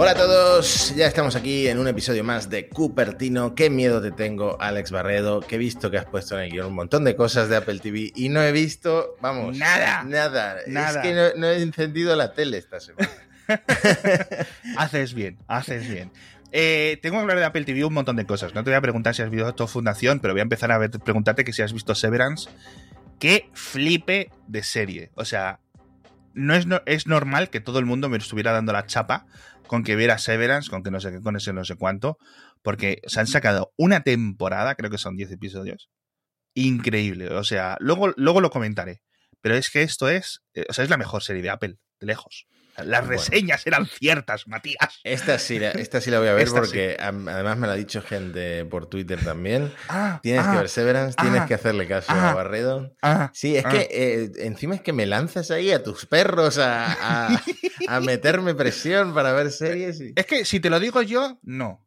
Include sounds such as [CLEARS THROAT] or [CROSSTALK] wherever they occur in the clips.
Hola a todos, ya estamos aquí en un episodio más de Cupertino. Qué miedo te tengo, Alex Barredo, que he visto que has puesto en el guion un montón de cosas de Apple TV y no he visto, vamos, nada. Nada. nada. Es que no, no he encendido la tele esta semana. [LAUGHS] haces bien, haces bien. Eh, tengo que hablar de Apple TV un montón de cosas. No te voy a preguntar si has visto Fundación, pero voy a empezar a ver, preguntarte que si has visto Severance. Qué flipe de serie. O sea, no es, no es normal que todo el mundo me estuviera dando la chapa con que viera Severance, con que no sé qué, con ese no sé cuánto, porque se han sacado una temporada, creo que son 10 episodios. Increíble. O sea, luego, luego lo comentaré. Pero es que esto es, eh, o sea, es la mejor serie de Apple, de lejos. Las Bueno. reseñas eran ciertas, Matías. Esta sí, la- esta sí la voy a ver Esta porque además me lo ha dicho gente por Twitter también. Ah, Tienes ah, que ver Severance, tienes ah, que hacerle caso ah, a Barredo. ah. Sí, es ah. que eh, encima es que me lanzas ahí a tus perros a, a- a [LAUGHS] meterme presión para ver series. y- Es que si te lo digo yo, no.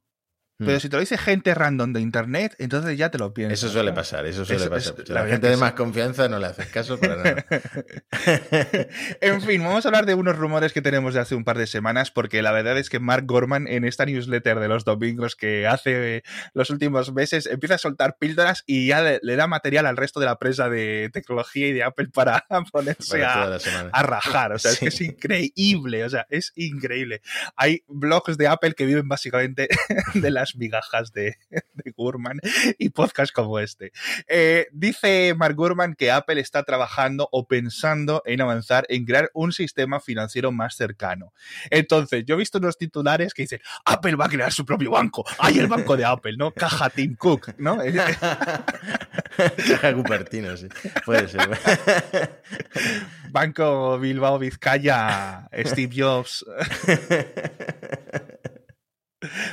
Pero Hmm. si te lo dice gente random de internet, entonces ya te lo piensas. Eso suele pasar, eso suele Eso- pasar. eso- la la gente de sí. más confianza no le haces caso para nada. [LAUGHS] [LAUGHS] en fin, vamos a hablar de unos rumores que tenemos de hace un par de semanas, porque la verdad es que Mark Gorman en esta newsletter de los domingos que hace los últimos meses empieza a soltar píldoras y ya le, le da material al resto de la prensa de tecnología y de Apple para [LAUGHS] ponerse para a, a rajar. O sea, es que es Sí. increíble. O sea, es increíble. Hay blogs de Apple que viven básicamente de las migajas de, [LAUGHS] de Gurman y podcasts como este. Eh, dice Mark Gurman que Apple está trabajando o pensando en avanzar en crear un sistema financiero más cercano. Entonces, yo he visto unos titulares que dicen, Apple va a crear su propio banco. ¡Ay, el banco de Apple! ¿No? Caja Tim Cook, ¿no? [LAUGHS] [LAUGHS] Caja Cupertino, sí. Puede ser. Banco Bilbao Vizcaya, Steve Jobs.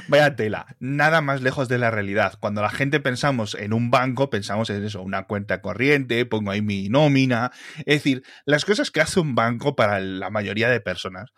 Vaya tela, nada más lejos de la realidad. Cuando la gente pensamos en un banco, pensamos en eso, una cuenta corriente, pongo ahí mi nómina. Es decir, las cosas que hace un banco para la mayoría de personas,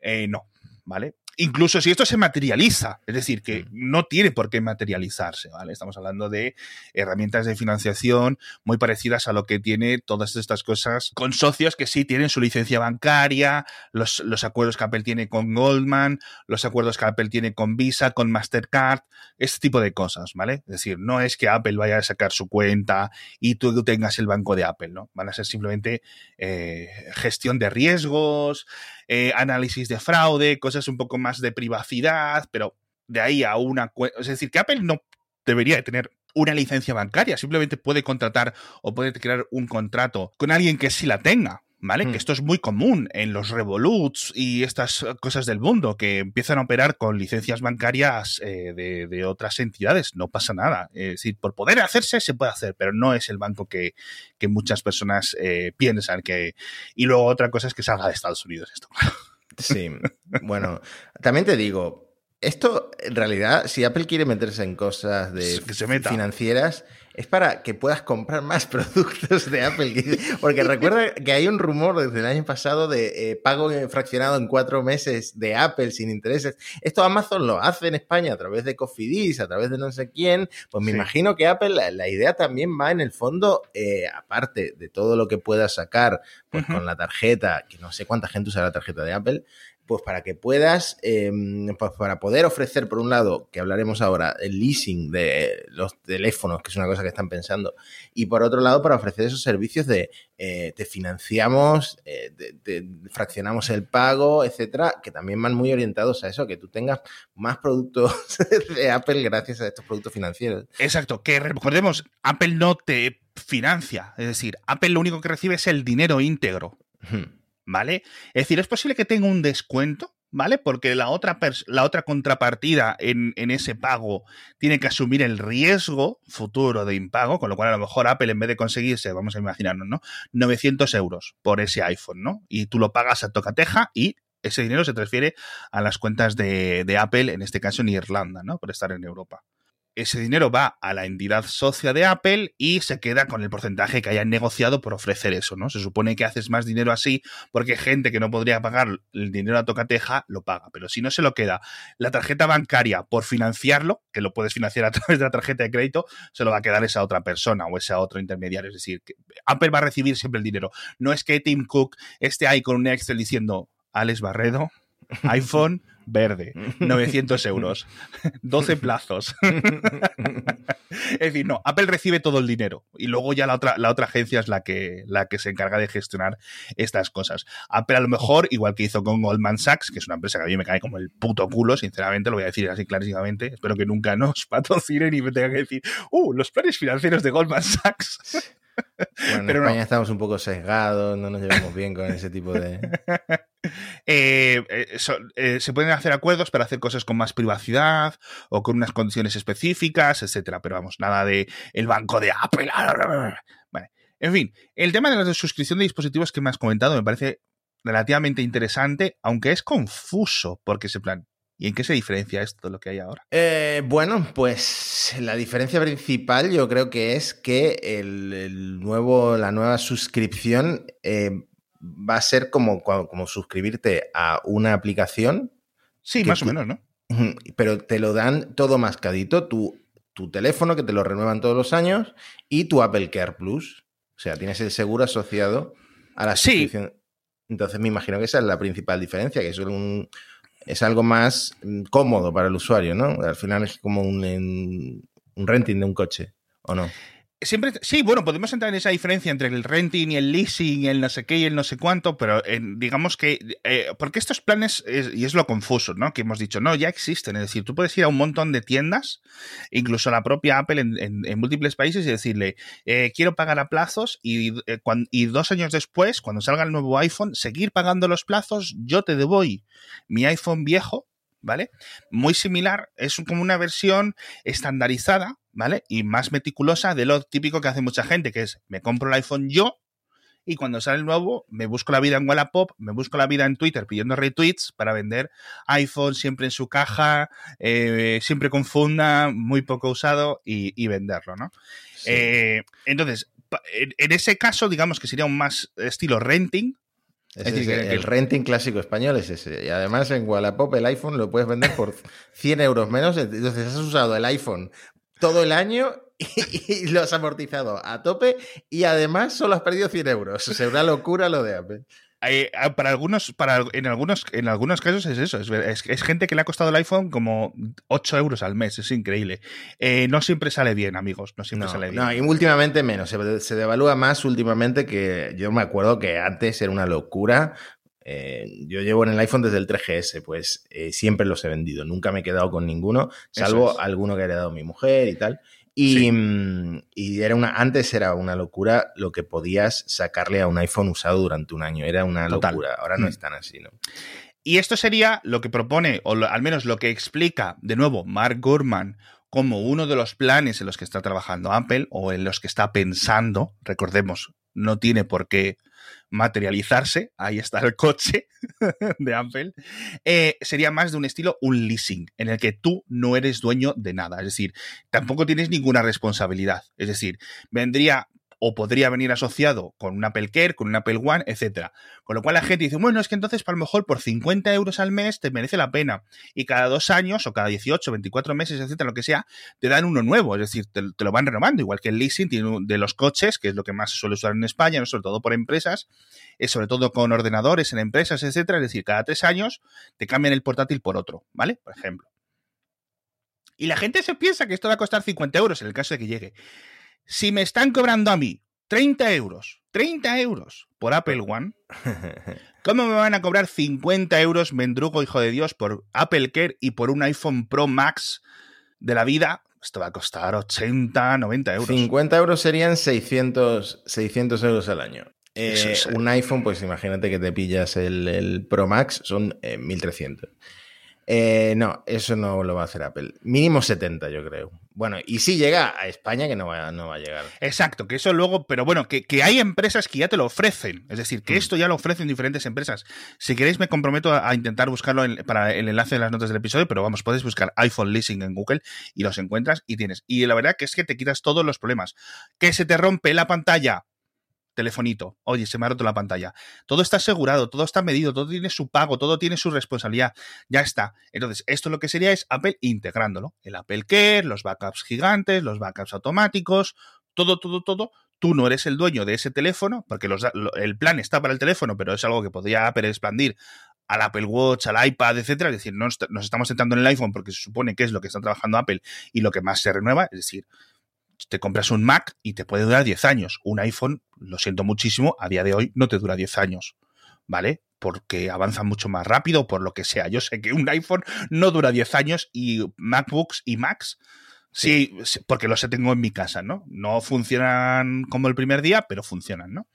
eh, no, ¿vale? Incluso si esto se materializa, es decir, que no tiene por qué materializarse, ¿vale? Estamos hablando de herramientas de financiación muy parecidas a lo que tiene todas estas cosas con socios que sí tienen su licencia bancaria, los, los acuerdos que Apple tiene con Goldman, los acuerdos que Apple tiene con Visa, con Mastercard, este tipo de cosas, ¿vale? Es decir, no es que Apple vaya a sacar su cuenta y tú tengas el banco de Apple, ¿no? Van a ser simplemente eh, gestión de riesgos, eh, análisis de fraude, cosas un poco más de privacidad, pero de ahí a una. Es decir, que Apple no debería de tener una licencia bancaria, simplemente puede contratar o puede crear un contrato con alguien que sí la tenga. ¿Vale? Hmm. Que esto es muy común en los Revoluts y estas cosas del mundo que empiezan a operar con licencias bancarias eh, de, de otras entidades. No pasa nada. Es decir, por poder hacerse, se puede hacer, pero no es el banco que, que muchas personas eh, piensan que. Y luego otra cosa es que salga de Estados Unidos esto. [LAUGHS] Sí, bueno, también te digo, esto en realidad, si Apple quiere meterse en cosas de Que se meta. financieras, es para que puedas comprar más [LAUGHS] productos de Apple. Porque recuerda que hay un rumor desde el año pasado de eh, pago fraccionado en cuatro meses de Apple sin intereses. Esto Amazon lo hace en España a través de Cofidis, a través de no sé quién. Pues me Sí. imagino que Apple, la, la idea también va en el fondo, eh, aparte de todo lo que pueda sacar pues, con la tarjeta, que no sé cuánta gente usa la tarjeta de Apple, pues para que puedas, eh, pues para poder ofrecer, por un lado, que hablaremos ahora, el leasing de los teléfonos, que es una cosa que están pensando, y por otro lado, para ofrecer esos servicios de eh, te financiamos, eh, te, te fraccionamos el pago, etcétera, que también van muy orientados a eso, que tú tengas más productos [LAUGHS] de Apple gracias a estos productos financieros. Exacto, que recordemos, Apple no te financia. Es decir, Apple lo único que recibe es el dinero íntegro. ¿Vale? Es decir, es posible que tenga un descuento, ¿vale? Porque la otra, la otra contrapartida en, en ese pago tiene que asumir el riesgo futuro de impago, con lo cual a lo mejor Apple en vez de conseguirse, vamos a imaginarnos, ¿no? 900 euros por ese iPhone, ¿no? Y tú lo pagas a tocateja y ese dinero se transfiere a las cuentas de, de Apple, en este caso en Irlanda, ¿no? Por estar en Europa ese dinero va a la entidad socia de Apple y se queda con el porcentaje que hayan negociado por ofrecer eso, ¿no? Se supone que haces más dinero así porque gente que no podría pagar el dinero a tocateja lo paga, pero si no se lo queda la tarjeta bancaria por financiarlo, que lo puedes financiar a [LAUGHS] través de la tarjeta de crédito, se lo va a quedar esa otra persona o ese otro intermediario, es decir, que Apple va a recibir siempre el dinero. No es que Tim Cook esté ahí con un Excel diciendo, Alex Barredo, [LAUGHS] iPhone verde, [LAUGHS] 900 euros, 12 plazos. [LAUGHS] es decir, no, Apple recibe todo el dinero y luego ya la otra, la otra agencia es la que, la que se encarga de gestionar estas cosas. Apple a lo mejor, igual que hizo con Goldman Sachs, que es una empresa que a mí me cae como el puto culo, sinceramente, lo voy a decir así clarísimamente, espero que nunca nos [LAUGHS] patrocinen y me tenga que decir, uh, los planes financieros de Goldman Sachs. Bueno, en España estamos un poco sesgados, no nos llevamos bien con ese tipo de... Eh, eh, eh, se pueden hacer acuerdos para hacer cosas con más privacidad o con unas condiciones específicas, etcétera, pero vamos, nada de el banco de Apple. Vale. En fin, el tema de la suscripción de dispositivos que me has comentado me parece relativamente interesante, aunque es confuso, porque se plan, ¿Y en qué se diferencia esto de lo que hay ahora? Bueno, pues la diferencia principal yo creo que es que el, nuevo, la nueva suscripción va a ser como, como suscribirte a una aplicación. Sí, más o menos, ¿no? Pero te lo dan todo mascadito, tu, tu teléfono que te lo renuevan todos los años y tu Apple Care Plus. O sea, tienes el seguro asociado a la suscripción. Entonces me imagino que esa es la principal diferencia, que es un, es algo más mm, cómodo para el usuario, ¿no? Al final es como un, un renting de un coche, ¿o no? Siempre, sí, bueno, podemos entrar en esa diferencia entre el renting y el leasing, el no sé qué y el no sé cuánto, pero digamos que, eh, porque estos planes, y es lo confuso, ¿no? Que hemos dicho, no, ya existen, es decir, tú puedes ir a un montón de tiendas, incluso la propia Apple en, múltiples países y decirle, eh, quiero pagar a plazos y, eh, y dos años después, cuando salga el nuevo iPhone, seguir pagando los plazos, yo te doy mi iPhone viejo ¿vale? Muy similar, es como una versión estandarizada, ¿vale? Y más meticulosa de lo típico que hace mucha gente, que es me compro el iPhone yo y cuando sale el nuevo me busco la vida en Wallapop, me busco la vida en Twitter pidiendo retweets para vender iPhone siempre en su caja, eh, siempre con funda, muy poco usado y, venderlo, ¿no? Eh, entonces, en, ese caso, digamos que sería un más estilo renting, el renting clásico español es ese. Y además en Wallapop el iPhone lo puedes vender por 100 euros menos. Entonces has usado el iPhone todo el año [LAUGHS] y, lo has amortizado a tope y además solo has perdido 100 euros. Es una locura lo de Apple. Ah, para algunos, para, en, algunos, en algunos casos es eso. Es, es, gente que le ha costado el iPhone como 8 euros al mes. Es increíble. Eh, no siempre sale bien, amigos. No siempre sale bien. No, y últimamente menos. Se, devalúa más últimamente que yo me acuerdo que antes era una locura. Eh, yo llevo en el iPhone desde el 3GS, pues eh, siempre los he vendido. Nunca me he quedado con ninguno, salvo alguno que ha heredado mi mujer y tal. Mm, y, era una, antes era una locura lo que podías sacarle a un iPhone usado durante un año. Era una locura. Ahora no mm. es tan así, ¿no? Y esto sería lo que propone, o al menos lo que explica, de nuevo, Mark Gurman como uno de los planes en los que está trabajando Apple o en los que está pensando. Recordemos, no tiene por qué materializarse, ahí está el coche [LAUGHS] de Apple, eh, sería más de un estilo, un leasing, en el que tú no eres dueño de nada, es decir, tampoco tienes ninguna responsabilidad, es decir, vendría o podría venir asociado con un Apple Care, con un Apple One, etcétera. Con lo cual la gente dice, bueno, es que entonces para lo mejor por 50 euros al mes te merece la pena. Y cada dos años o cada 18, 24 meses, etcétera, lo que sea, te dan uno nuevo. Es decir, te, lo van renovando. Igual que el leasing de los coches, que es lo que más se suele usar en España, ¿no? sobre todo por empresas, es sobre todo con ordenadores en empresas, etcétera. Es decir, cada tres años te cambian el portátil por otro, ¿vale? Por ejemplo. Y la gente se piensa que esto va a costar 50 euros en el caso de que llegue si me están cobrando a mí 30 euros, 30 euros por Apple One, [LAUGHS] ¿cómo me van a cobrar 50 euros, mendrugo, hijo de Dios, por Apple Care y por un iPhone Pro Max de la vida? Esto va a costar 80, 90 euros. 50 euros serían 600, 600 euros al año. Eh, un iPhone, pues imagínate que te pillas el, Pro Max, son 1300. Eh, no, eso no lo va a hacer Apple. Mínimo 70, yo creo. Bueno, y si llega a España, que no va, no va a llegar. Exacto, que eso luego, pero bueno, que, hay empresas que ya te lo ofrecen. Es decir, que mm. esto ya lo ofrecen diferentes empresas. Si queréis, me comprometo a, intentar buscarlo para el enlace de las notas del episodio, pero vamos, puedes buscar iPhone Leasing en Google y los encuentras y tienes. Y la verdad que es que te quitas todos los problemas. Que se te rompe la pantalla telefonito, oye, se me ha roto la pantalla. Todo está asegurado, todo está medido, todo tiene su pago, todo tiene su responsabilidad. Ya está. Entonces, esto lo que sería es Apple integrándolo. El Apple Care, los backups gigantes, los backups automáticos, todo, todo, todo. Tú no eres el dueño de ese teléfono, porque el plan está para el teléfono, pero es algo que podría Apple expandir al Apple Watch, al iPad, etcétera. Es decir, nos, nos estamos centrando en el iPhone porque se supone que es lo que está trabajando Apple y lo que más se renueva. Es decir, te compras un Mac y te puede durar 10 años. Un iPhone, lo siento muchísimo, a día de hoy no te dura 10 años. ¿Vale? Porque avanza mucho más rápido, por lo que sea. Yo sé que un iPhone no dura 10 años y MacBooks y Macs Sí, porque los tengo en mi casa, ¿no? No funcionan como el primer día, pero funcionan, ¿no?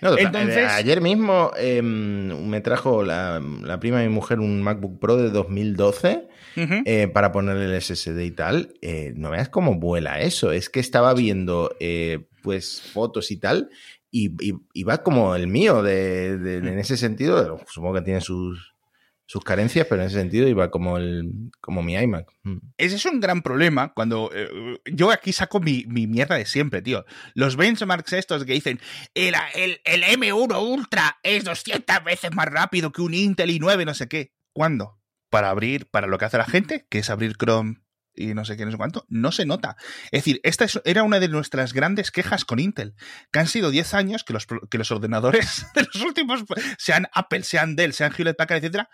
Entonces, ayer mismo em, me trajo la, prima de mi mujer un MacBook Pro de 2012 eh, para ponerle el SSD y tal. Eh, no veas cómo vuela eso. Es que estaba viendo eh, pues fotos y tal y, va como el mío de, en ese sentido. Supongo que tiene sus, sus carencias, pero en ese sentido iba como el como mi iMac. Mm. Ese es un gran problema cuando eh, yo aquí saco mi, mierda de siempre, tío. Los benchmarks estos que dicen el, el, M1 Ultra es 200 veces más rápido que un Intel i9, no sé qué. ¿Cuándo? Para abrir, para lo que hace la gente, que es abrir Chrome y no sé qué, no sé cuánto, no se nota. Es decir, esta era una de nuestras grandes quejas con Intel, que han sido 10 años que los, que los ordenadores [LAUGHS] de los últimos, sean Apple, sean Dell, sean Hewlett Packard, etcétera,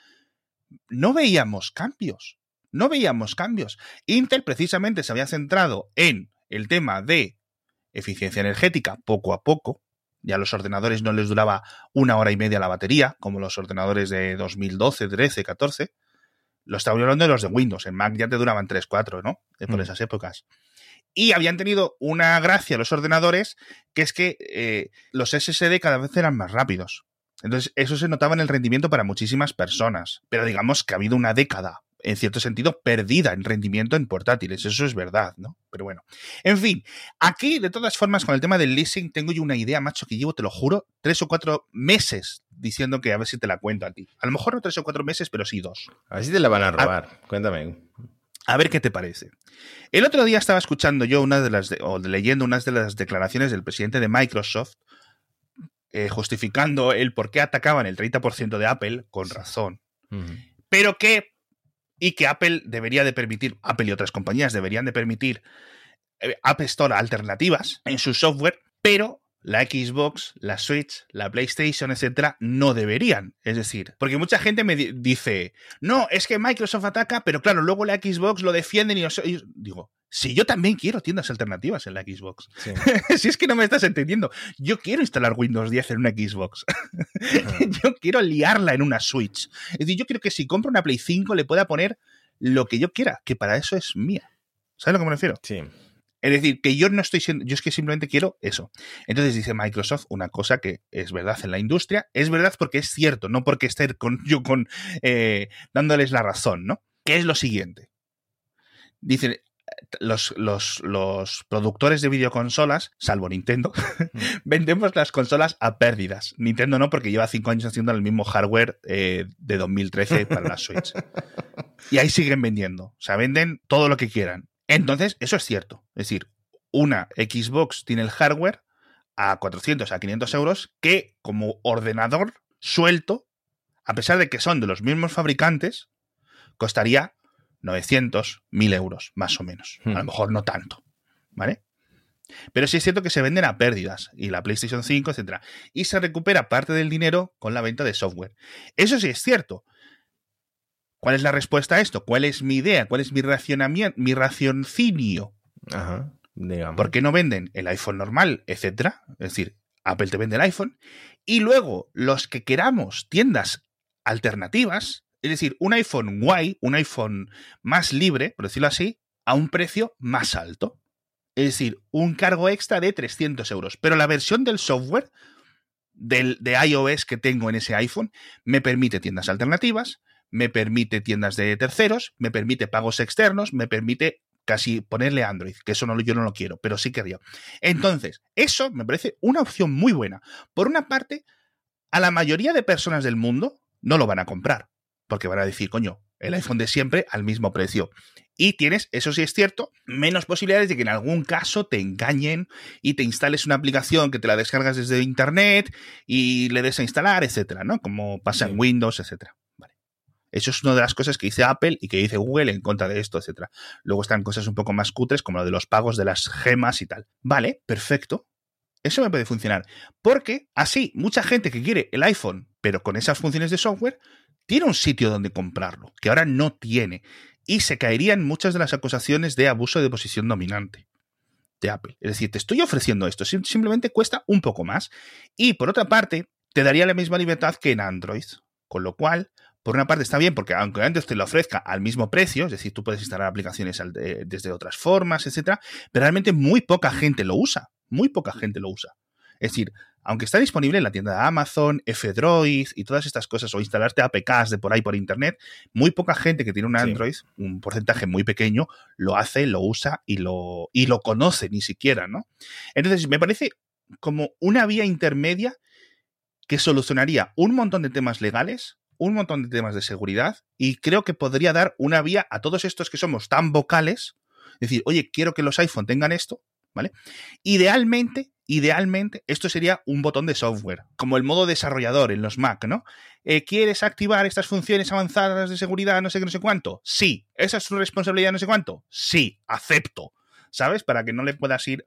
no veíamos cambios. No veíamos cambios. Intel precisamente se había centrado en el tema de eficiencia energética poco a poco. Ya a los ordenadores no les duraba una hora y media la batería, como los ordenadores de 2012, 13, 14. Lo estaba hablando de los de Windows. En Mac ya te duraban 3, 4, ¿no? Por mm. esas épocas. Y habían tenido una gracia los ordenadores, que es que eh, los SSD cada vez eran más rápidos. Entonces, eso se notaba en el rendimiento para muchísimas personas. Pero digamos que ha habido una década, en cierto sentido, perdida en rendimiento en portátiles. Eso es verdad, ¿no? Pero bueno. En fin, aquí, de todas formas, con el tema del leasing, tengo yo una idea, macho, que llevo, te lo juro, tres o cuatro meses diciendo que a ver si te la cuento a ti. A lo mejor no tres o cuatro meses, pero sí dos. A ver si te la van a robar. Cuéntame. A ver qué te parece. El otro día estaba escuchando yo una de las, o leyendo unas de las declaraciones del presidente de Microsoft, eh, justificando el por qué atacaban el 30% de Apple, con razón, pero que, y que Apple debería de permitir, Apple y otras compañías deberían de permitir eh, App Store alternativas en su software, pero la Xbox, la Switch, la PlayStation, etcétera, no deberían. Es decir, porque mucha gente me dice, no, es que Microsoft ataca, pero claro, luego la Xbox lo defienden y yo digo, si yo también quiero tiendas alternativas en la Xbox. [LAUGHS] si es que no me estás entendiendo. Yo quiero instalar Windows 10 en una Xbox. [LAUGHS] yo quiero liarla en una Switch. Es decir, yo quiero que si compro una Play 5 le pueda poner lo que yo quiera, que para eso es mía. ¿Sabes a lo que me refiero? Sí. Es decir, que yo no estoy siendo, yo es que simplemente quiero eso. Entonces dice Microsoft una cosa que es verdad en la industria, es verdad porque es cierto, no porque esté con, yo con eh, dándoles la razón, ¿no? Que es lo siguiente. Dicen, los, los, productores de videoconsolas, salvo Nintendo, mm. [LAUGHS] vendemos las consolas a pérdidas. Nintendo no, porque lleva cinco años haciendo el mismo hardware eh, de 2013 para la Switch. [LAUGHS] Y ahí siguen vendiendo. O sea, venden todo lo que quieran. Entonces, eso es cierto. Es decir, una Xbox tiene el hardware a 400 a 500 euros que como ordenador suelto, a pesar de que son de los mismos fabricantes, costaría 900, 1000 euros, más o menos. A lo hmm. mejor no tanto, ¿vale? Pero sí es cierto que se venden a pérdidas, y la PlayStation 5, etc. Y se recupera parte del dinero con la venta de software. Eso sí es cierto. ¿Cuál es la respuesta a esto? ¿Cuál es mi idea? ¿Cuál es mi racionamiento, mi raciocinio? Ajá, digamos. ¿Por qué no venden el iPhone normal, etcétera? Es decir, Apple te vende el iPhone. Y luego, los que queramos tiendas alternativas, es decir, un iPhone guay, un iPhone más libre, por decirlo así, a un precio más alto. Es decir, un cargo extra de 300 euros. Pero la versión del software del, de iOS que tengo en ese iPhone me permite tiendas alternativas, me permite tiendas de terceros, me permite pagos externos, me permite casi ponerle Android, que eso yo no lo quiero, pero sí quería. Entonces, eso me parece una opción muy buena. Por una parte, a la mayoría de personas del mundo no lo van a comprar porque van a decir, coño, el iPhone de siempre al mismo precio. Y tienes, eso sí es cierto, menos posibilidades de que en algún caso te engañen y te instales una aplicación que te la descargas desde internet y le des a instalar, etcétera, ¿no? Como pasa en Windows, etcétera. Vale. Eso es una de las cosas que dice Apple y que dice Google en contra de esto, etcétera. Luego están cosas un poco más cutres, como lo de los pagos de las gemas y tal. Vale, perfecto. Eso me puede funcionar. Porque así, mucha gente que quiere el iPhone pero con esas funciones de software, tiene un sitio donde comprarlo, que ahora no tiene. Y se caerían muchas de las acusaciones de abuso de posición dominante de Apple. Es decir, te estoy ofreciendo esto, simplemente cuesta un poco más. Y por otra parte, te daría la misma libertad que en Android. Con lo cual, por una parte está bien porque aunque antes te lo ofrezca al mismo precio, es decir, tú puedes instalar aplicaciones desde otras formas, etcétera, pero realmente muy poca gente lo usa, muy poca gente lo usa. Es decir, aunque está disponible en la tienda de Amazon, F-Droid y todas estas cosas, o instalarte APKs de por ahí por internet, muy poca gente que tiene un Android, un porcentaje muy pequeño, lo hace, lo usa y lo, y lo conoce ni siquiera, ¿no? Entonces, me parece como una vía intermedia que solucionaría un montón de temas legales, un montón de temas de seguridad, y creo que podría dar una vía a todos estos que somos tan vocales, decir, oye, quiero que los iPhone tengan esto, ¿vale? Idealmente, idealmente, esto sería un botón de software, como el modo desarrollador en los Mac, ¿no? Eh, ¿Quieres activar estas funciones avanzadas de seguridad, no sé qué, no sé cuánto? Sí. ¿Esa es su responsabilidad, no sé cuánto? Sí, acepto. ¿Sabes? Para que no le puedas ir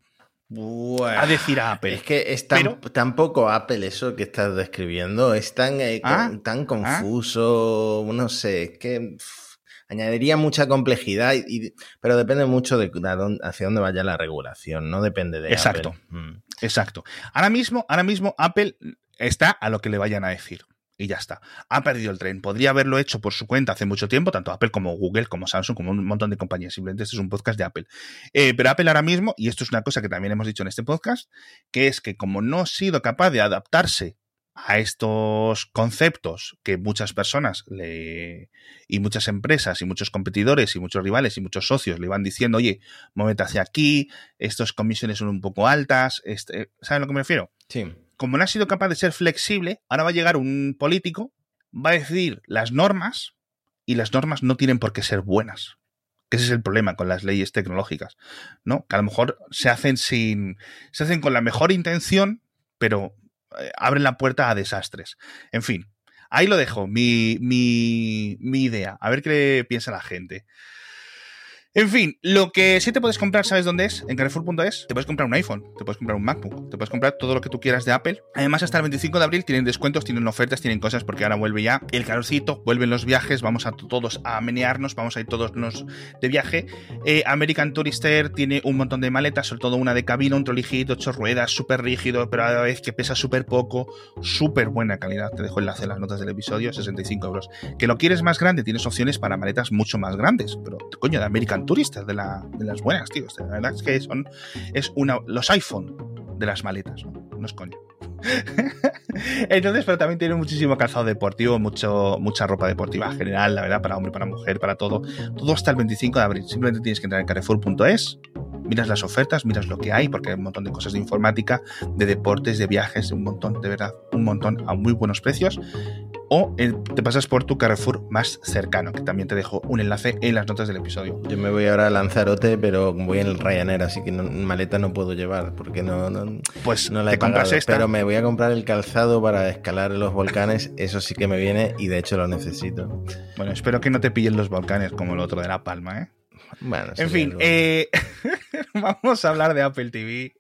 a decir a Apple. Es que es tan, tampoco Apple eso que estás describiendo, es tan, eh, ah, tan ah. confuso, no sé, es que añadiría mucha complejidad, y, pero depende mucho de, hacia dónde vaya la regulación, no depende de exacto, Apple. Mm. Exacto. Ahora mismo, ahora mismo Apple está a lo que le vayan a decir. Y ya está. Ha perdido el tren. Podría haberlo hecho por su cuenta hace mucho tiempo, tanto Apple como Google, como Samsung, como un montón de compañías. Simplemente este es un podcast de Apple. Eh, pero Apple ahora mismo, y esto es una cosa que también hemos dicho en este podcast, que es que como no ha sido capaz de adaptarse a estos conceptos que muchas personas le, y muchas empresas y muchos competidores y muchos rivales y muchos socios le van diciendo, oye, muévete hacia aquí, estas comisiones son un poco altas, este, ¿saben a lo que me refiero? Sí. Como no ha sido capaz de ser flexible, ahora va a llegar un político, va a decir las normas y las normas no tienen por qué ser buenas. Ese es el problema con las leyes tecnológicas, ¿no? Que a lo mejor se hacen sin. se hacen con la mejor intención, pero abren la puerta a desastres. En fin, ahí lo dejo, mi, mi, mi idea. A ver qué piensa la gente. En fin, lo que sí te puedes comprar, ¿sabes dónde es? En Carrefour.es. Te puedes comprar un iPhone, te puedes comprar un MacBook, te puedes comprar todo lo que tú quieras de Apple. Además, hasta el 25 de abril tienen descuentos, tienen ofertas, tienen cosas, porque ahora vuelve ya el calorcito, vuelven los viajes, vamos a todos a menearnos, vamos a ir todos de viaje. Eh, American Tourister tiene un montón de maletas, sobre todo una de cabina, un trolijito, ocho ruedas, súper rígido, pero a la vez que pesa súper poco, súper buena calidad. Te dejo enlace en las notas del episodio, 65 euros. Que lo quieres más grande, tienes opciones para maletas mucho más grandes, pero coño, de American turistas, de, las buenas, tío. La verdad es que son es una, los iPhone de las maletas, no, es coño. [LAUGHS] Entonces, pero también tiene muchísimo calzado deportivo, mucho, mucha ropa deportiva general, la verdad, para hombre, para mujer, para todo. Todo hasta el 25 de abril. Simplemente tienes que entrar en carrefour.es, miras las ofertas, miras lo que hay, porque hay un montón de cosas de informática, de deportes, de viajes, un montón, de verdad, un montón a muy buenos precios o te pasas por tu Carrefour más cercano, que también te dejo un enlace en las notas del episodio. Yo me voy ahora a Lanzarote, pero voy en el Ryanair, así que maleta no puedo llevar, porque no, no, pues no la he compras esta. Pero me voy a comprar el calzado para escalar los volcanes, eso sí que me viene y de hecho lo necesito. Bueno, espero que no te pillen los volcanes como el otro de La Palma, ¿eh? Bueno, en fin, eh, [LAUGHS] vamos a hablar de Apple TV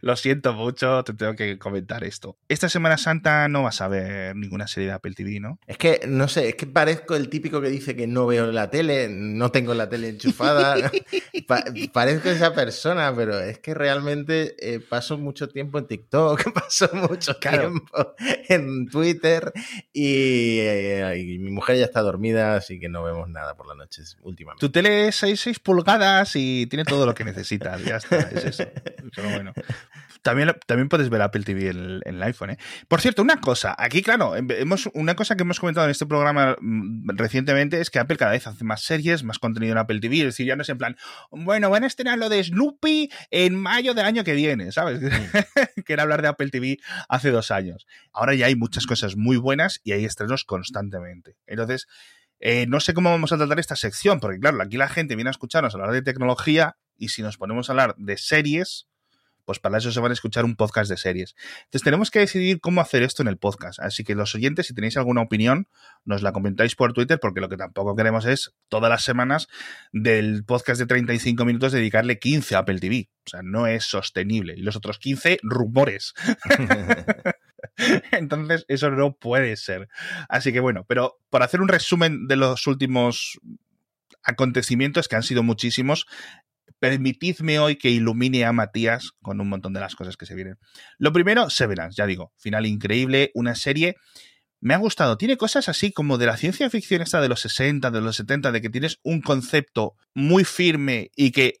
Lo siento mucho, te tengo que comentar esto. Esta Semana Santa no vas a ver ninguna serie de Apple TV, ¿no? Es que, no sé, es que parezco el típico que dice que no veo la tele, no tengo la tele enchufada. [LAUGHS] parezco esa persona, pero es que realmente eh, paso mucho tiempo en TikTok, [LAUGHS] paso mucho tiempo en Twitter eh, y, mi mujer ya está dormida, así que no vemos nada por las noches últimamente. Tu tele es 6, pulgadas y tiene todo lo que necesitas, ya está, es eso. [LAUGHS] Pero bueno. [LAUGHS] También, también puedes ver Apple TV en, el iPhone. ¿eh? Por cierto, una cosa. Aquí, claro, em, hemos, una cosa que hemos comentado en este programa mm, recientemente es que Apple cada vez hace más series, más contenido en Apple TV. Es decir, ya no es en plan, bueno, van a estrenar lo de Snoopy en mayo del año que viene, ¿sabes? Mm. [LAUGHS] que era hablar de Apple TV hace dos años. Ahora ya hay muchas cosas muy buenas y hay estrenos constantemente. Entonces, eh, no sé cómo vamos a tratar esta sección, porque claro, aquí la gente viene a escucharnos hablar de tecnología y si nos ponemos a hablar de series, pues para eso se van a escuchar un podcast de series. Entonces tenemos que decidir cómo hacer esto en el podcast. Así que los oyentes, si tenéis alguna opinión, nos la comentáis por Twitter, porque lo que tampoco queremos es todas las semanas del podcast de 35 minutos dedicarle 15 a Apple TV. O sea, no es sostenible. Y los otros 15, rumores. [LAUGHS] Entonces, eso no puede ser. Así que bueno, pero por hacer un resumen de los últimos acontecimientos, que han sido muchísimos, permitidme hoy que ilumine a Matías con un montón de las cosas que se vienen. Lo primero, Severance, ya digo, final increíble, una serie. Me ha gustado, tiene cosas así como de la ciencia ficción esta de los 60, de los 70, de que tienes un concepto muy firme y que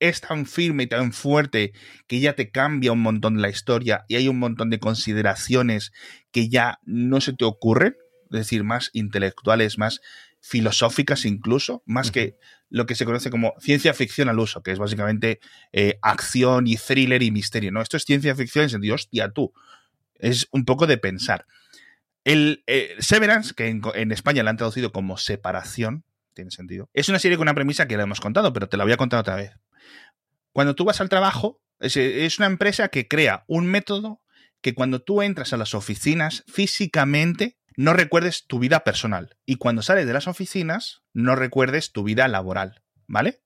es tan firme y tan fuerte que ya te cambia un montón la historia y hay un montón de consideraciones que ya no se te ocurren, es decir, más intelectuales, más filosóficas incluso, más que lo que se conoce como ciencia ficción al uso, que es básicamente eh, acción y thriller y misterio. No, esto es ciencia ficción en sentido, hostia, tú. Es un poco de pensar. El eh, Severance, que en, España la han traducido como separación, tiene sentido. Es una serie con una premisa que la hemos contado, pero te la voy a contar otra vez. Cuando tú vas al trabajo, es una empresa que crea un método que cuando tú entras a las oficinas físicamente no recuerdes tu vida personal. Y cuando sales de las oficinas, no recuerdes tu vida laboral, ¿vale?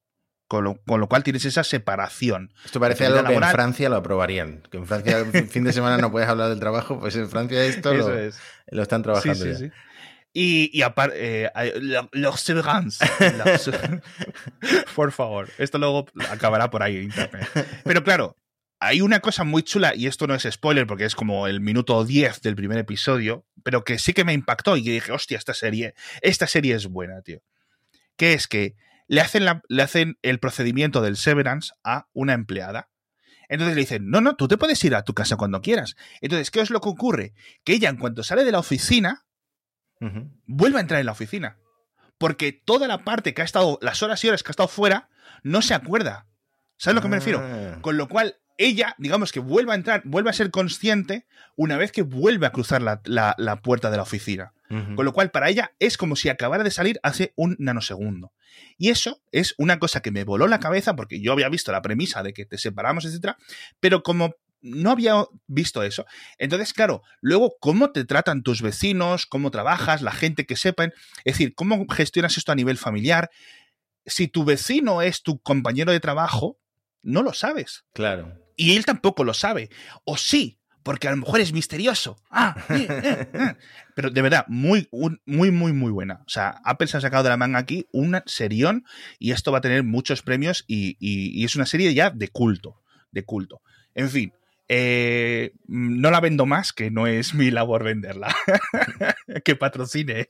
Con lo, cual tienes esa separación. Esto parece algo que en Francia lo aprobarían. Que en Francia [LAUGHS] el fin de semana no puedes hablar del trabajo, pues en Francia esto lo, lo, están trabajando. Sí, sí, Sí. Y, y aparte, eh, los [LAUGHS] [LAUGHS] Por favor, esto luego acabará por ahí en internet. Pero claro, hay una cosa muy chula, y esto no es spoiler porque es como el minuto 10 del primer episodio, pero que sí que me impactó y que dije, hostia, esta serie, esta serie es buena, tío. Que es que le hacen, le hacen el procedimiento del severance a una empleada. Entonces le dicen, no, no, tú te puedes ir a tu casa cuando quieras. Entonces, ¿qué es lo que ocurre? Que ella, en cuanto sale de la oficina, vuelve a entrar en la oficina. Porque toda la parte que ha estado, las horas y horas que ha estado fuera, no se acuerda. ¿Sabes a lo que me refiero? Ah. Con lo cual, ella, digamos que vuelve a entrar, vuelve a ser consciente una vez que vuelve a cruzar la, puerta de la oficina. Con lo cual, para ella es como si acabara de salir hace un nanosegundo. Y eso es una cosa que me voló la cabeza porque yo había visto la premisa de que te separamos, etcétera, pero como no había visto eso. Entonces, claro, luego, ¿cómo te tratan tus vecinos? ¿Cómo trabajas? La gente que sepan. Es decir, ¿cómo gestionas esto a nivel familiar? Si tu vecino es tu compañero de trabajo, no lo sabes. Claro. Y él tampoco lo sabe. O sí, porque a lo mejor es misterioso. Ah, eh, eh, eh. [LAUGHS] Pero de verdad, muy, muy, muy, muy buena. O sea, Apple se ha sacado de la manga aquí una serión y esto va a tener muchos premios y, es una serie ya de culto. De culto. En fin, no la vendo más, que no es mi labor venderla. [LAUGHS] que patrocine.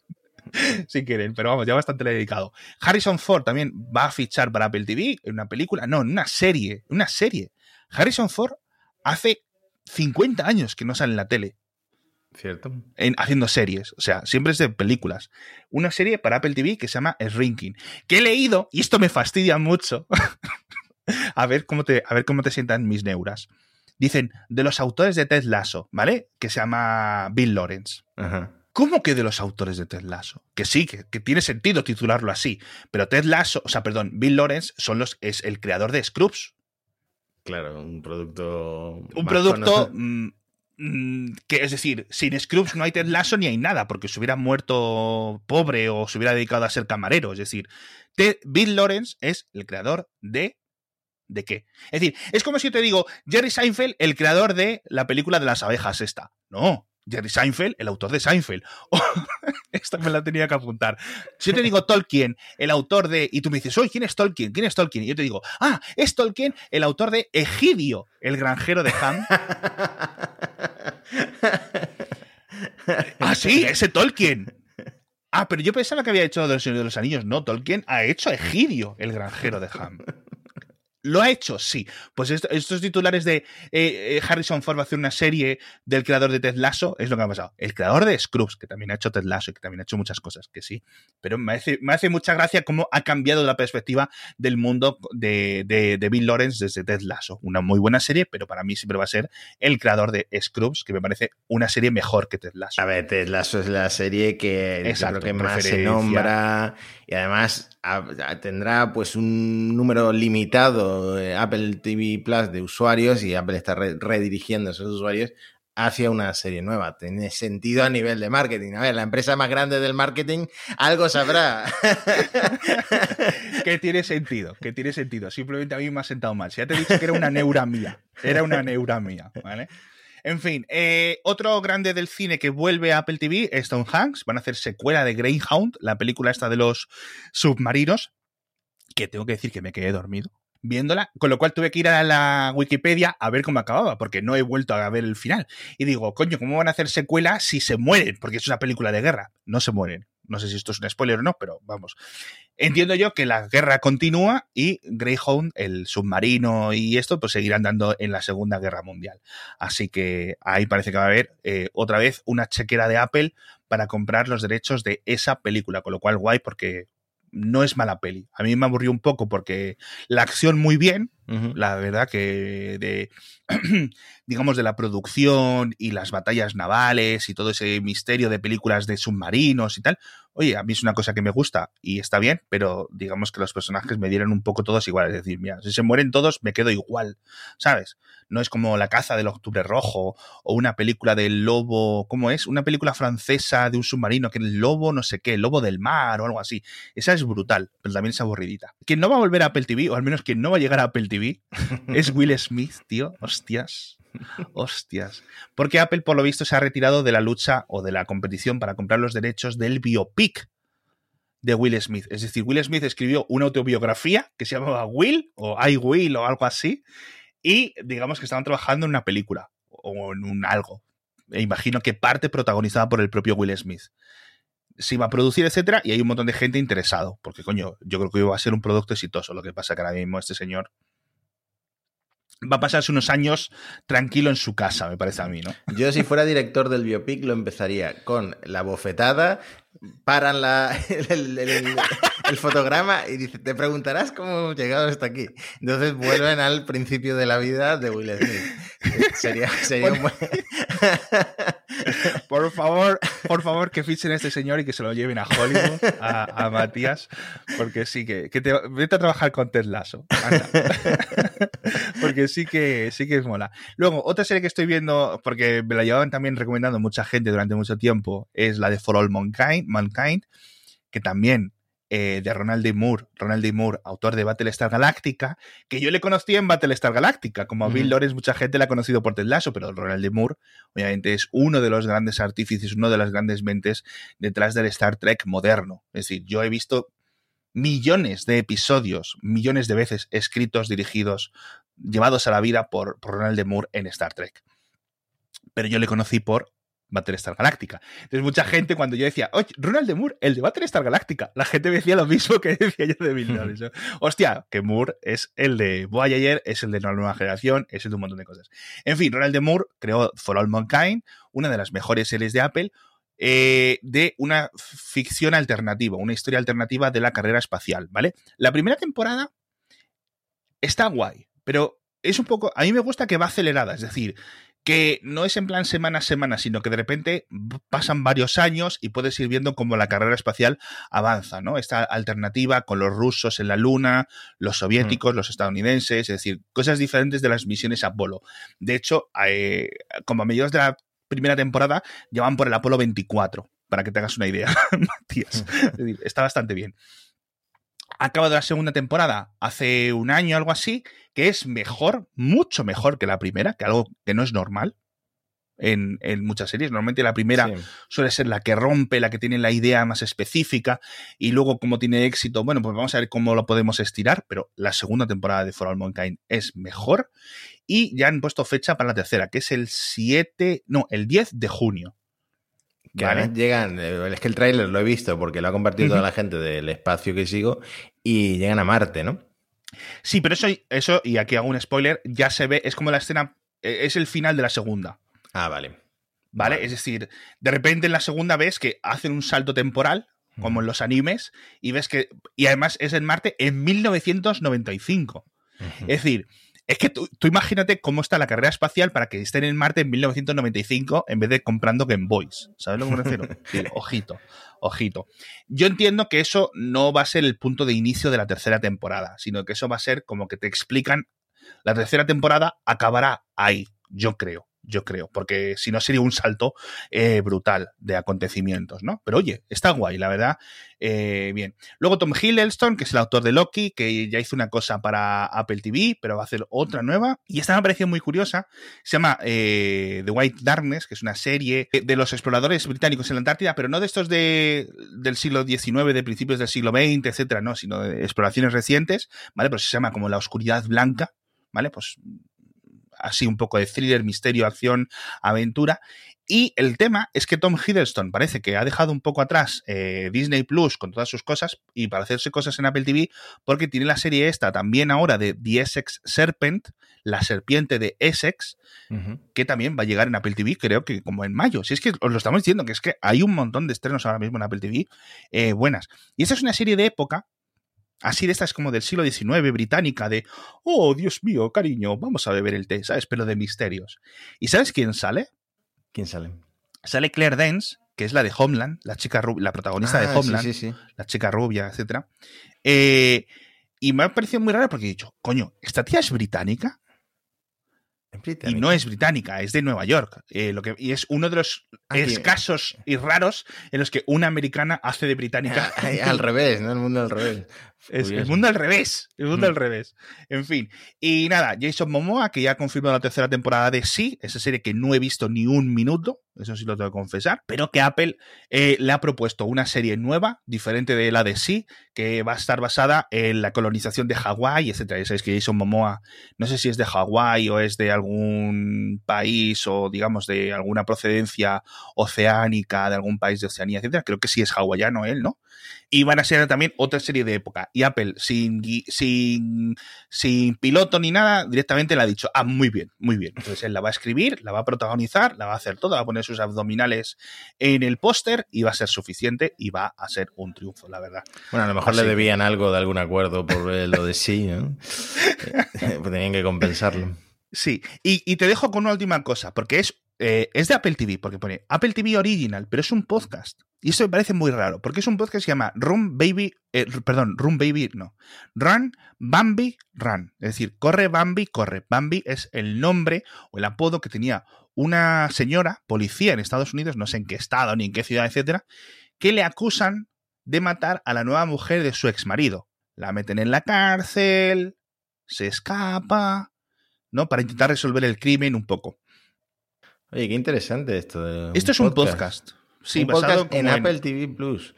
si quieren, pero vamos, ya bastante le he dedicado. Harrison Ford también va a fichar para Apple TV en una película, no, en una serie, una serie. Harrison Ford hace 50 años que no sale en la tele. Cierto. En, haciendo series. O sea, siempre es de películas. Una serie para Apple TV que se llama Shrinking. Que he leído, y esto me fastidia mucho. [LAUGHS] a, ver cómo te, a ver cómo te sientan mis neuras. Dicen, de los autores de Ted Lasso, ¿vale? Que se llama Bill Lawrence. ¿Cómo que de los autores de Ted Lasso? Que sí, que, que, tiene sentido titularlo así. Pero Ted Lasso, o sea, perdón, Bill Lawrence son los, es el creador de Scrubs. Claro, un producto. Un producto. Mm, mm, que es decir, sin Scrubs no hay Ted Lasso ni hay nada, porque se hubiera muerto pobre o se hubiera dedicado a ser camarero. Es decir, Bill Lawrence es el creador de. ¿De qué? Es decir, es como si te digo, Jerry Seinfeld, el creador de la película de las abejas, esta. No, Jerry Seinfeld, el autor de Seinfeld. [LAUGHS] esta me la tenía que apuntar. Si yo te digo Tolkien, el autor de. Y tú me dices, ¿quién es Tolkien? ¿Quién es Tolkien? Y yo te digo, ah, es Tolkien, el autor de Egidio, el granjero de Ham. ah, sí, ese Tolkien. Ah, pero yo pensaba que había hecho del Señor de los Anillos. No, Tolkien ha hecho Egidio, el granjero de Ham. ¿Lo ha hecho? Sí. Pues estos titulares de eh, eh, Harrison Ford va a hacer una serie del creador de Ted Lasso es lo que ha pasado. El creador de Scrubs, que también ha hecho Ted Lasso y que también ha hecho muchas cosas, que sí. Pero me hace, me hace mucha gracia cómo ha cambiado la perspectiva del mundo de, de, Bill Lawrence desde Ted Lasso. Una muy buena serie, pero para mí siempre va a ser el creador de Scrubs, que me parece una serie mejor que Ted Lasso. A ver, Ted Lasso es la serie que Exacto, que más se nombra y además tendrá pues un número limitado Apple TV Plus de usuarios y Apple está redirigiendo a esos usuarios hacia una serie nueva. Tiene sentido a nivel de marketing. A ver, la empresa más grande del marketing algo sabrá. [LAUGHS] que tiene sentido, que tiene sentido. Simplemente a mí me ha sentado mal. Si ya te he dicho que era una neura mía. Era una neura mía, ¿vale? En fin, eh, otro grande del cine que vuelve a Apple TV es Tom Hanks. Van a hacer secuela de Greyhound, la película esta de los submarinos, que tengo que decir que me quedé dormido viéndola, con lo cual tuve que ir a la Wikipedia a ver cómo acababa, porque no he vuelto a ver el final. Y digo, coño, ¿cómo van a hacer secuela si se mueren? Porque es una película de guerra. No se mueren. No sé si esto es un spoiler o no, pero vamos. Entiendo yo que la guerra continúa y Greyhound, el submarino y esto, pues seguirán dando en la Segunda Guerra Mundial. Así que ahí parece que va a haber eh, otra vez una chequera de Apple para comprar los derechos de esa película, con lo cual guay porque no es mala peli. A mí me aburrió un poco porque la acción muy bien, la verdad que de, [CLEARS THROAT] digamos, de la producción y las batallas navales y todo ese misterio de películas de submarinos y tal, oye, a mí es una cosa que me gusta y está bien, pero digamos que los personajes me dieron un poco todos igual. Es decir, mira, si se mueren todos, me quedo igual, ¿sabes? No es como La caza del octubre rojo o una película del lobo, ¿cómo es? Una película francesa de un submarino que es el lobo no sé qué, el lobo del mar o algo así. Esa es brutal, pero también es aburridita. Quien no va a volver a Apple TV, o al menos quien no va a llegar a Apple TV, es Will Smith, tío. Hostias. Hostias. Porque Apple, por lo visto, se ha retirado de la lucha o de la competición para comprar los derechos del biopic de Will Smith. Es decir, Will Smith escribió una autobiografía que se llamaba Will o I Will o algo así. Y digamos que estaban trabajando en una película o en un algo. E imagino que parte protagonizada por el propio Will Smith. Se iba a producir, etcétera, y hay un montón de gente interesado. Porque, coño, yo creo que iba a ser un producto exitoso. Lo que pasa que ahora mismo este señor va a pasarse unos años tranquilo en su casa, me parece a mí, ¿no? Yo si fuera director del biopic lo empezaría con la bofetada, paran la, [LAUGHS] el, fotograma y dice, te preguntarás cómo hemos llegado hasta aquí. Entonces vuelven al principio de la vida de Will Smith. Sería, sería un buen... Por favor, por favor, que fichen a este señor y que se lo lleven a Hollywood, a, Matías, porque sí que, que te, vete a trabajar con Ted [LAUGHS] porque sí que, sí que es mola. Luego, otra serie que estoy viendo, porque me la llevaban también recomendando mucha gente durante mucho tiempo, es la de For All Mankind, Mankind que también eh, de Ronald D. Moore, Ronald D. Moore, autor de Battlestar Galactica, que yo le conocí en Battlestar Galactica, como a Bill Lawrence mucha gente la ha conocido por Ted Lasso, pero Ronald D. Moore obviamente es uno de los grandes artífices, uno de las grandes mentes detrás del Star Trek moderno. Es decir, yo he visto millones de episodios, millones de veces escritos, dirigidos, llevados a la vida por, por Ronald D. Moore en Star Trek. Pero yo le conocí por Battlestar Galáctica. Entonces, mucha gente, cuando yo decía, oye, Ronald de Moore, el de Battlestar Galáctica, la gente me decía lo mismo que [LAUGHS] decía yo de Bill. Hostia, que Moore es el de Voyager, es el de la nueva generación, es el de un montón de cosas. En fin, Ronald de Moore creó For All Mankind, una de las mejores series de Apple, eh, de una ficción alternativa, una historia alternativa de la carrera espacial, ¿vale? La primera temporada está guay, pero es un poco, a mí me gusta que va acelerada, es decir, que no es en plan semana a semana, sino que de repente pasan varios años y puedes ir viendo cómo la carrera espacial avanza, ¿no? Esta alternativa con los rusos en la Luna, los soviéticos, mm. los estadounidenses, es decir, cosas diferentes de las misiones Apolo. De hecho, eh, como a mediados de la primera temporada, llevan por el Apolo 24, para que te hagas una idea, [LAUGHS] Matías. está bastante bien ha acabado la segunda temporada hace un año, algo así, que es mejor, mucho mejor que la primera, que algo que no es normal en, muchas series. Normalmente la primera suele ser la que rompe, la que tiene la idea más específica, y luego como tiene éxito, bueno, pues vamos a ver cómo lo podemos estirar, pero la segunda temporada de For All Mankind es mejor, y ya han puesto fecha para la tercera, que es el 7, no, el 10 de junio. Que llegan, eh, es que el tráiler lo he visto porque lo ha compartido toda la gente del espacio que sigo y llegan a Marte, ¿no? Sí, pero eso, eso, y aquí hago un spoiler, ya se ve, es como la escena, eh, es el final de la segunda. Ah, vale. ¿Vale? Es decir, de repente en la segunda ves que hacen un salto temporal, como en los animes, y ves que, y además es en Marte en 1995. Es decir, es que tú, imagínate cómo está la carrera espacial para que estén en Marte en 1995 en vez de comprando Game Boys. ¿Sabes lo que me refiero? [LAUGHS] ojito, ojito. Yo entiendo que eso no va a ser el punto de inicio de la tercera temporada, sino que eso va a ser como que te explican. La tercera temporada acabará ahí, yo creo. Yo creo, porque si no sería un salto eh, brutal de acontecimientos, ¿no? Pero oye, está guay, la verdad. Eh, bien. Luego Tom Hiddleston, que es el autor de Loki, que ya hizo una cosa para Apple TV, pero va a hacer otra nueva. Y esta me ha muy curiosa. Se llama eh, The White Darkness, que es una serie de los exploradores británicos en la Antártida, pero no de estos de, del siglo XIX, de principios del siglo XX, etcétera, no, sino de exploraciones recientes, ¿vale? Pues se llama como La Oscuridad Blanca, ¿vale? Pues así un poco de thriller, misterio, acción, aventura. Y el tema es que Tom Hiddleston parece que ha dejado un poco atrás eh, Disney Plus con todas sus cosas y para hacerse cosas en Apple TV, porque tiene la serie esta también ahora de The Essex Serpent, la serpiente de Essex, que también va a llegar en Apple TV, creo que como en mayo. Si es que os lo estamos diciendo, que es que hay un montón de estrenos ahora mismo en Apple TV eh, buenas. Y esa es una serie de época Así de estas como del siglo XIX, británica, de, oh, Dios mío, cariño, vamos a beber el té, ¿sabes? Pero de misterios. ¿Y sabes quién sale? ¿Quién sale? Sale Claire Dance, que es la de Homeland, la chica la protagonista de ah, Homeland, la chica rubia, etc. Eh, y me ha parecido muy raro porque he dicho, coño, ¿esta tía es británica? Y no es británica, es de Nueva York. Eh, lo que, y es uno de los escasos y raros en los que una americana hace de británica. [LAUGHS] al revés, ¿no? El mundo al revés. Es el mundo al revés. El mundo al mm. revés. En fin. Y nada, Jason Momoa, que ya ha confirmado la tercera temporada de Sí, esa serie que no he visto ni un minuto, eso sí lo tengo que confesar, pero que Apple eh, le ha propuesto una serie nueva, diferente de la de Sí, que va a estar basada en la colonización de Hawái, etc. Ya sabéis que Jason Momoa, no sé si es de Hawái o es de algún país o digamos de alguna procedencia oceánica, de algún país de Oceanía, etc. Creo que sí es hawaiano él, ¿no? Y van a ser también otra serie de época. Y Apple, sin, sin, sin piloto ni nada, directamente le ha dicho, ah, muy bien, muy bien. Entonces él la va a escribir, la va a protagonizar, la va a hacer toda, va a poner sus abdominales en el póster y va a ser suficiente y va a ser un triunfo, la verdad. Bueno, a lo mejor le debían algo de algún acuerdo por lo de sí, ¿no? pues [LAUGHS] tenían que compensarlo. Sí, y, y, te dejo con una última cosa, porque es, eh, es de Apple TV, porque pone Apple TV Original, pero es un podcast. Y esto me parece muy raro, porque es un podcast que se llama Run Baby, eh, perdón, Run Baby, no. Run Bambi Run. Es decir, corre Bambi, corre. Bambi es el nombre o el apodo que tenía una señora, policía en Estados Unidos, no sé en qué estado ni en qué ciudad, etcétera, que le acusan de matar a la nueva mujer de su ex marido. La meten en la cárcel, se escapa, ¿no? Para intentar resolver el crimen un poco. Oye, qué interesante esto. esto es un podcast. Sí, basado en Apple TV Plus.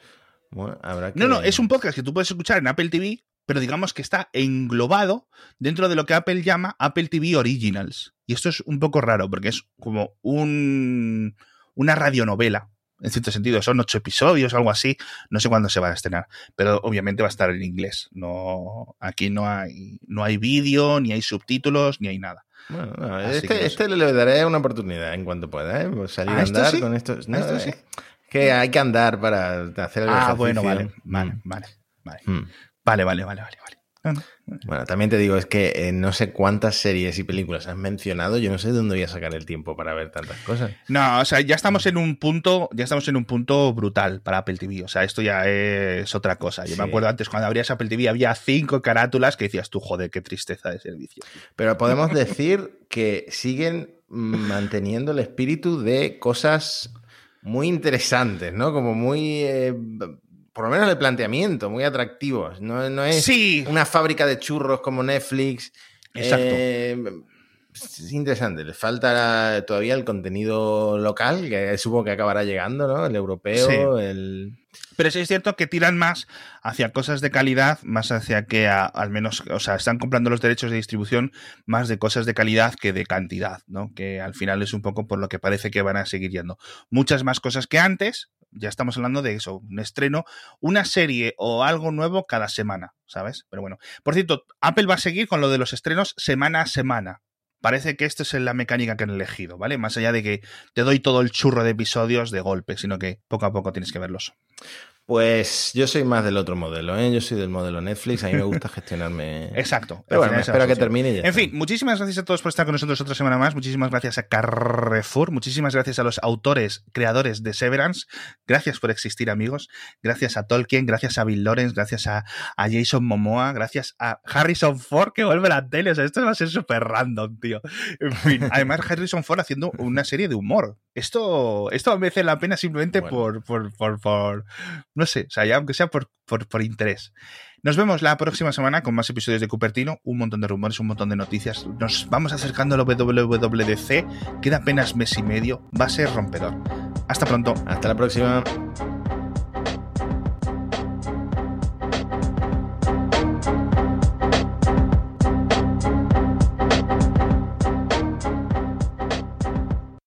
No, no, es un podcast que tú puedes escuchar en Apple TV, pero digamos que está englobado dentro de lo que Apple llama Apple TV Originals. Y esto es un poco raro porque es como un, una radionovela, en cierto sentido. Son ocho episodios, algo así. No sé cuándo se va a estrenar, pero obviamente va a estar en inglés. No, aquí no hay, no hay vídeo, ni hay subtítulos, ni hay nada. Bueno, este, este le daré una oportunidad en cuanto pueda, ¿eh? Pues salir a ah, andar con esto. esto sí? Que hay que andar para hacer el Ah, bueno, vale, vale, vale, vale. Mm. Vale, vale, vale, vale, vale. Bueno, también te digo, es que eh, no sé cuántas series y películas has mencionado, yo no sé de dónde voy a sacar el tiempo para ver tantas cosas. No, o sea, ya estamos en un punto, ya estamos en un punto brutal para Apple TV. O sea, esto ya es otra cosa. Yo me acuerdo antes cuando abrías Apple TV había cinco carátulas que decías tú, joder, qué tristeza de servicio. Pero podemos decir que siguen manteniendo el espíritu de cosas muy interesantes, ¿no? Como muy eh, por lo menos el planteamiento, muy atractivo. No, no es una fábrica de churros como Netflix. Exacto. Eh, es interesante. Le falta todavía el contenido local, que supongo que acabará llegando, ¿no? El europeo, el. Pero sí es cierto que tiran más hacia cosas de calidad, más hacia que al menos, o sea, están comprando los derechos de distribución más de cosas de calidad que de cantidad, ¿no? Que al final es un poco por lo que parece que van a seguir yendo. Muchas más cosas que antes, ya estamos hablando de eso, un estreno, una serie o algo nuevo cada semana, ¿sabes? Pero bueno, por cierto, Apple va a seguir con lo de los estrenos semana a semana. Parece que esta es la mecánica que han elegido, ¿vale? Más allá de que te doy todo el churro de episodios de golpe, sino que poco a poco tienes que verlos. Pues yo soy más del otro modelo, ¿eh? Yo soy del modelo Netflix, a mí me gusta [LAUGHS] gestionarme. Exacto. Pero bueno, espero que termine. Y en fin, muchísimas gracias a todos por estar con nosotros otra semana más. Muchísimas gracias a Carrefour. Muchísimas gracias a los autores, creadores de Severance. Gracias por existir, amigos. Gracias a Tolkien, gracias a Bill Lawrence, gracias a, Jason Momoa, gracias a Harrison Ford que vuelve a la tele. O sea, esto va a ser súper random, tío. En fin, [LAUGHS] además Harrison Ford haciendo una serie de humor. Esto, esto merece la pena simplemente por, por, por, por, no sé, o sea, ya aunque sea por, por, interés. Nos vemos la próxima semana con más episodios de Cupertino, un montón de rumores, un montón de noticias. Nos vamos acercando al WWDC, queda apenas mes y medio, va a ser rompedor. Hasta pronto. Hasta la próxima.